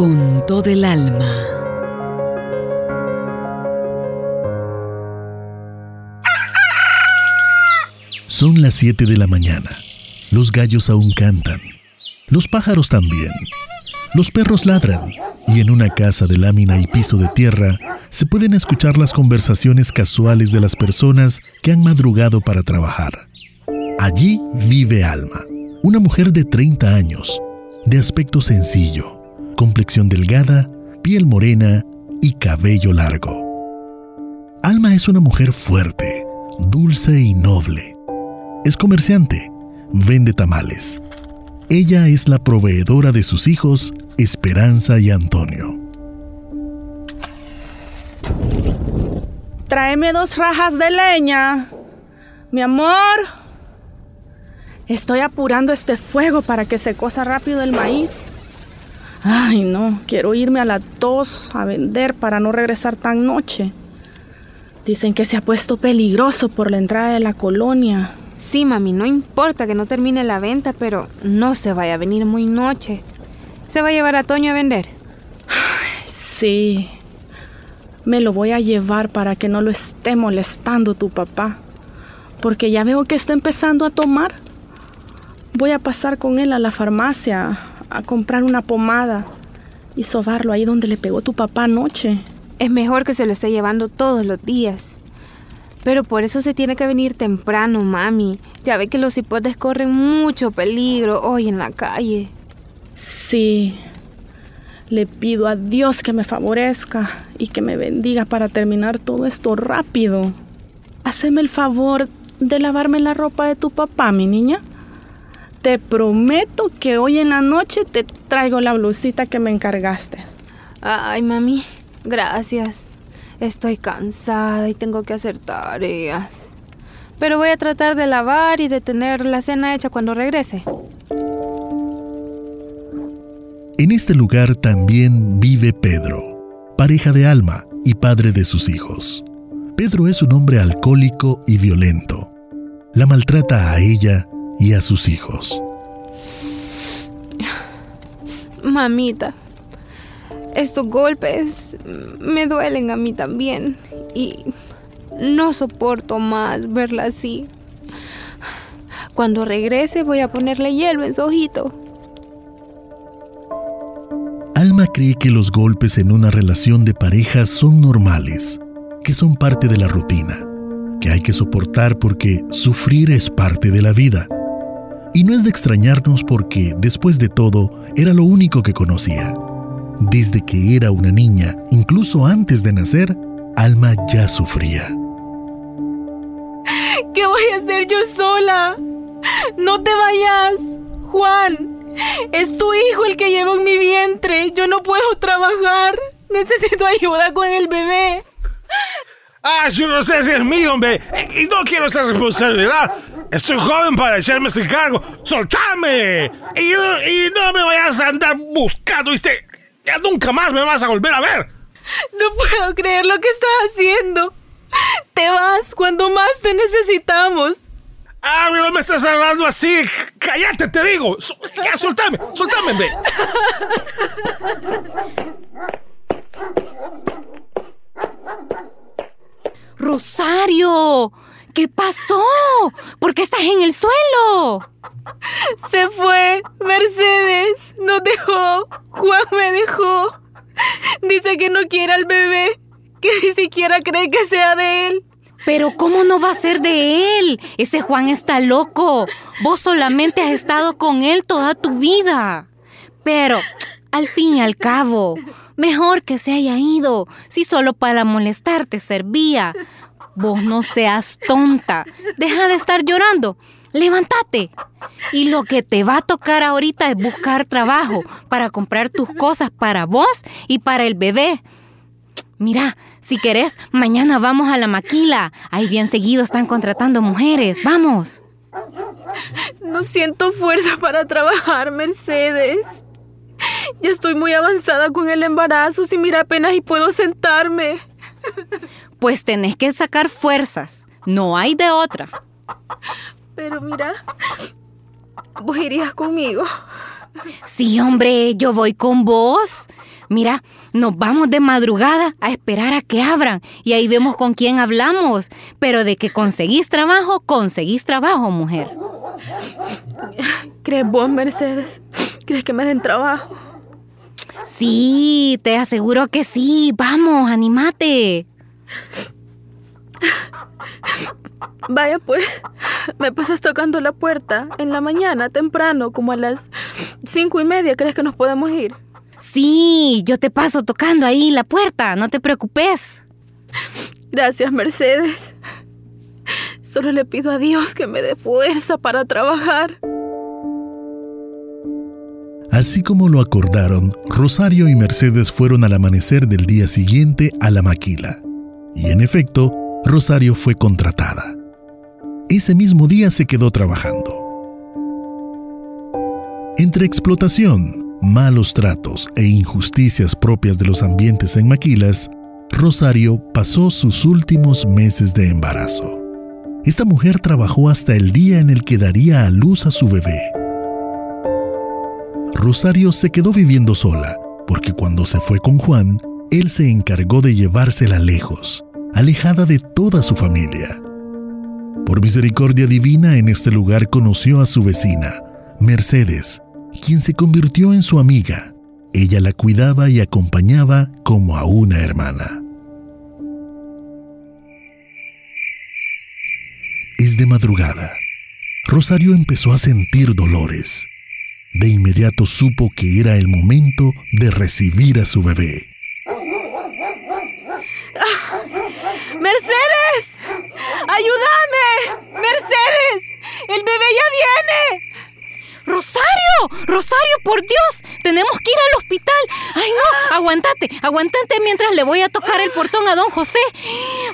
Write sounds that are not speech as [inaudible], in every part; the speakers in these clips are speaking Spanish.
Con todo el alma. Son las 7 de la mañana. Los gallos aún cantan. Los pájaros también. Los perros ladran. Y en una casa de lámina y piso de tierra se pueden escuchar las conversaciones casuales de las personas que han madrugado para trabajar. Allí vive Alma, una mujer de 30 años, de aspecto sencillo, complexión delgada, piel morena y cabello largo. Alma es una mujer fuerte, dulce y noble. Es comerciante, vende tamales. Ella es la proveedora de sus hijos, Esperanza y Antonio. Tráeme dos rajas de leña. Mi amor. Estoy apurando este fuego para que se cosa rápido el maíz. Ay, no, quiero irme a la tos a vender para no regresar tan noche. Dicen que se ha puesto peligroso por la entrada de la colonia. Sí, mami, no importa que no termine la venta, pero no se vaya a venir muy noche. ¿Se va a llevar a Toño a vender? Ay, sí. Me lo voy a llevar para que no lo esté molestando tu papá. Porque ya veo que está empezando a tomar. Voy a pasar con él a la farmacia a comprar una pomada y sobarlo ahí donde le pegó tu papá anoche. Es mejor que se lo esté llevando todos los días. Pero por eso se tiene que venir temprano, mami. Ya ve que los hipotes corren mucho peligro hoy en la calle. Sí. Le pido a Dios que me favorezca y que me bendiga para terminar todo esto rápido. Haceme el favor de lavarme la ropa de tu papá, mi niña. Te prometo que hoy en la noche te traigo la blusita que me encargaste. Ay, mami, gracias. Estoy cansada y tengo que hacer tareas. Pero voy a tratar de lavar y de tener la cena hecha cuando regrese. En este lugar también vive Pedro, pareja de Alma y padre de sus hijos. Pedro es un hombre alcohólico y violento. La maltrata a ella y a sus hijos. Mamita, estos golpes me duelen a mí también y no soporto más verla así. Cuando regrese voy a ponerle hielo en su ojito. Alma cree que los golpes en una relación de pareja son normales, que son parte de la rutina, que hay que soportar porque sufrir es parte de la vida. Y no es de extrañarnos porque, después de todo, era lo único que conocía. Desde que era una niña, incluso antes de nacer, Alma ya sufría. ¿Qué voy a hacer yo sola? No te vayas, Juan. Es tu hijo el que llevo en mi vientre. Yo no puedo trabajar. Necesito ayuda con el bebé. Ah, yo no sé si es mío, hombre. Y no quiero esa responsabilidad. Estoy joven para echarme ese cargo. ¡Soltame! Y, y no me vayas a andar buscando, ¿viste? Ya nunca más me vas a volver a ver. No puedo creer lo que estás haciendo. Te vas cuando más te necesitamos. Ah, no me estás hablando así. Cállate, te digo. Ya, soltame, soltame, ve. Rosario, ¿qué pasó? ¿Por qué estás en el suelo? Se fue, Mercedes, nos dejó, Juan me dejó. Dice que no quiere al bebé, que ni siquiera cree que sea de él. Pero ¿cómo no va a ser de él? Ese Juan está loco. Vos solamente has estado con él toda tu vida. Pero, al fin y al cabo, mejor que se haya ido, si solo para molestarte servía. Vos no seas tonta. Deja de estar llorando. Levántate. Y lo que te va a tocar ahorita es buscar trabajo para comprar tus cosas para vos y para el bebé. Mira, si querés, mañana vamos a la maquila. Ahí bien seguido están contratando mujeres. Vamos. No siento fuerza para trabajar, Mercedes. Ya estoy muy avanzada con el embarazo. Si mira apenas y puedo sentarme. Pues tenés que sacar fuerzas. No hay de otra. Pero mira, vos irías conmigo. Sí, hombre, yo voy con vos. Mira, nos vamos de madrugada a esperar a que abran y ahí vemos con quién hablamos. Pero de que conseguís trabajo, conseguís trabajo, mujer. ¿Crees vos, Mercedes? ¿Crees que me den trabajo? Sí, te aseguro que sí. Vamos, animate. [laughs] Vaya pues, me pasas tocando la puerta en la mañana, temprano, como a las cinco y media. ¿Crees que nos podemos ir? Sí, yo te paso tocando ahí la puerta, no te preocupes. Gracias, Mercedes. Solo le pido a Dios que me dé fuerza para trabajar. Así como lo acordaron, Rosario y Mercedes fueron al amanecer del día siguiente a la maquila. Y en efecto, Rosario fue contratada. Ese mismo día se quedó trabajando. Entre explotación, malos tratos e injusticias propias de los ambientes en maquilas, Rosario pasó sus últimos meses de embarazo. Esta mujer trabajó hasta el día en el que daría a luz a su bebé. Rosario se quedó viviendo sola, porque cuando se fue con Juan, él se encargó de llevársela lejos, alejada de toda su familia. Por misericordia divina en este lugar conoció a su vecina, Mercedes, quien se convirtió en su amiga. Ella la cuidaba y acompañaba como a una hermana. Es de madrugada. Rosario empezó a sentir dolores. De inmediato supo que era el momento de recibir a su bebé. ¡Mercedes! ¡Ayúdame! ¡Mercedes! ¡El bebé ya viene! ¡Rosario! ¡Rosario, por Dios! Tenemos que ir al hospital. ¡Ay, no! Aguantate, aguantate mientras le voy a tocar el portón a don José.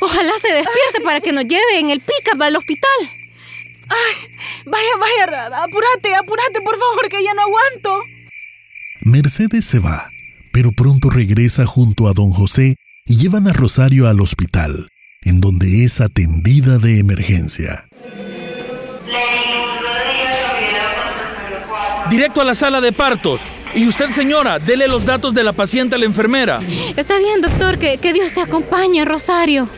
Ojalá se despierte para que nos lleve en el pick-up al hospital. ¡Ay! Vaya, vaya, apúrate, apúrate, por favor, que ya no aguanto. Mercedes se va, pero pronto regresa junto a don José y llevan a Rosario al hospital, en donde es atendida de emergencia. Directo a la sala de partos. Y usted, señora, dele los datos de la paciente a la enfermera. Está bien, doctor, que, que Dios te acompañe, Rosario.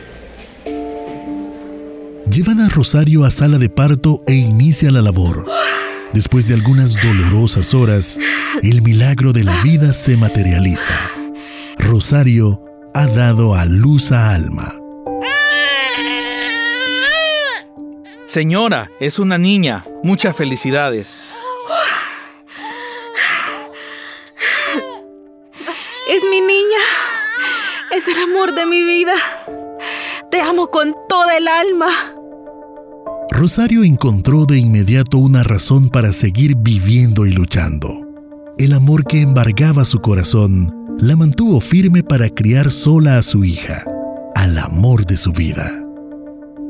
Llevan a Rosario a sala de parto e inicia la labor. Después de algunas dolorosas horas, el milagro de la vida se materializa. Rosario ha dado a luz a Alma. Señora, es una niña. Muchas felicidades. Es mi niña. Es el amor de mi vida. Te amo con toda el alma. Rosario encontró de inmediato una razón para seguir viviendo y luchando. El amor que embargaba su corazón la mantuvo firme para criar sola a su hija, al amor de su vida.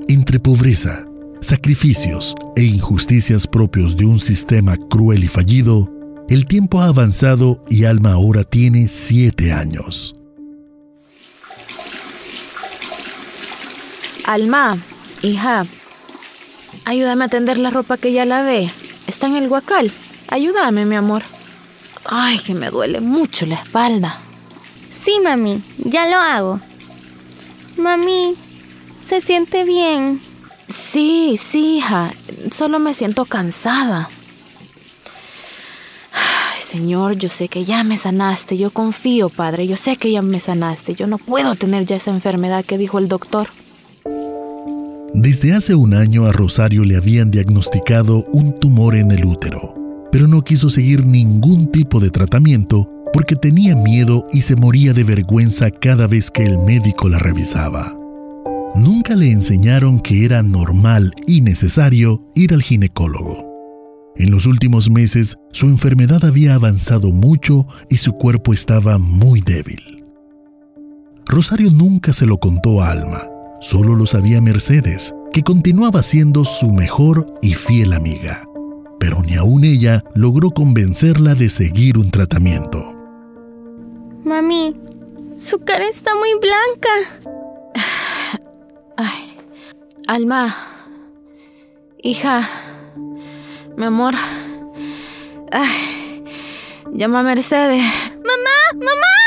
Entre pobreza, sacrificios e injusticias propios de un sistema cruel y fallido, el tiempo ha avanzado y Alma ahora tiene siete años. Alma, hija, ayúdame a tender la ropa que ya lavé. Está en el guacal. Ayúdame, mi amor. Ay, que me duele mucho la espalda. Sí, mami, ya lo hago. Mami, ¿se siente bien? Sí, sí, hija. Solo me siento cansada. Ay, Señor, yo sé que ya me sanaste. Yo confío, Padre. Yo sé que ya me sanaste. Yo no puedo tener ya esa enfermedad que dijo el doctor. Desde hace un año a Rosario le habían diagnosticado un tumor en el útero, pero no quiso seguir ningún tipo de tratamiento porque tenía miedo y se moría de vergüenza cada vez que el médico la revisaba. Nunca le enseñaron que era normal y necesario ir al ginecólogo. En los últimos meses su enfermedad había avanzado mucho y su cuerpo estaba muy débil. Rosario nunca se lo contó a Alma, solo lo sabía Mercedes, que continuaba siendo su mejor y fiel amiga. Pero ni aún ella logró convencerla de seguir un tratamiento. Mami, su cara está muy blanca. [sighs] Ay, Alma, hija, mi amor. Ay, Llama a Mercedes. ¡Mamá! ¡Mamá!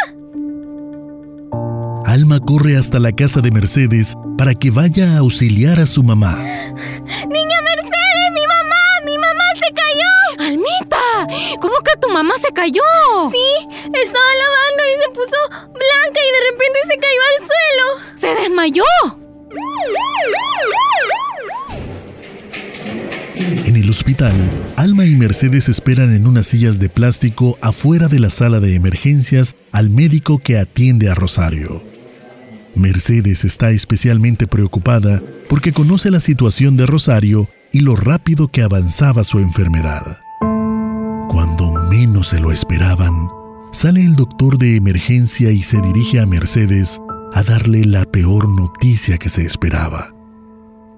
Alma corre hasta la casa de Mercedes para que vaya a auxiliar a su mamá. ¡Niña Mercedes! ¡Mi mamá! ¡Mi mamá se cayó! ¡Almita! ¿Cómo que tu mamá se cayó? Sí, estaba lavando y se puso blanca y de repente se cayó al suelo. ¡Se desmayó! En el hospital, Alma y Mercedes esperan en unas sillas de plástico afuera de la sala de emergencias al médico que atiende a Rosario. Mercedes está especialmente preocupada porque conoce la situación de Rosario y lo rápido que avanzaba su enfermedad. Cuando menos se lo esperaban, sale el doctor de emergencia y se dirige a Mercedes a darle la peor noticia que se esperaba.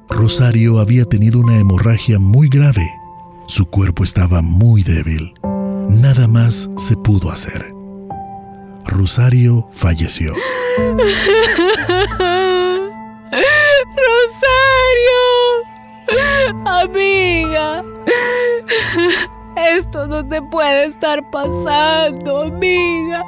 Rosario había tenido una hemorragia muy grave. Su cuerpo estaba muy débil. Nada más se pudo hacer. Rosario falleció. ¡Rosario! Amiga. Esto no te puede estar pasando, amiga.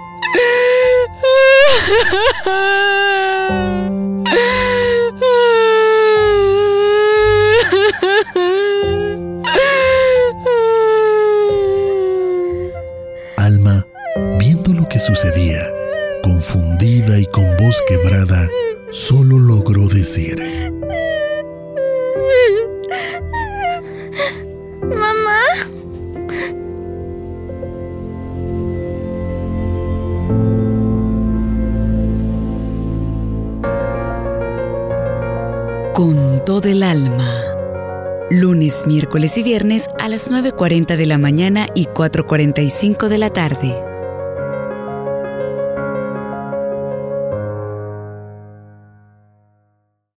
Con todo el alma. Lunes, miércoles y viernes a las 9.40 de la mañana y 4.45 de la tarde.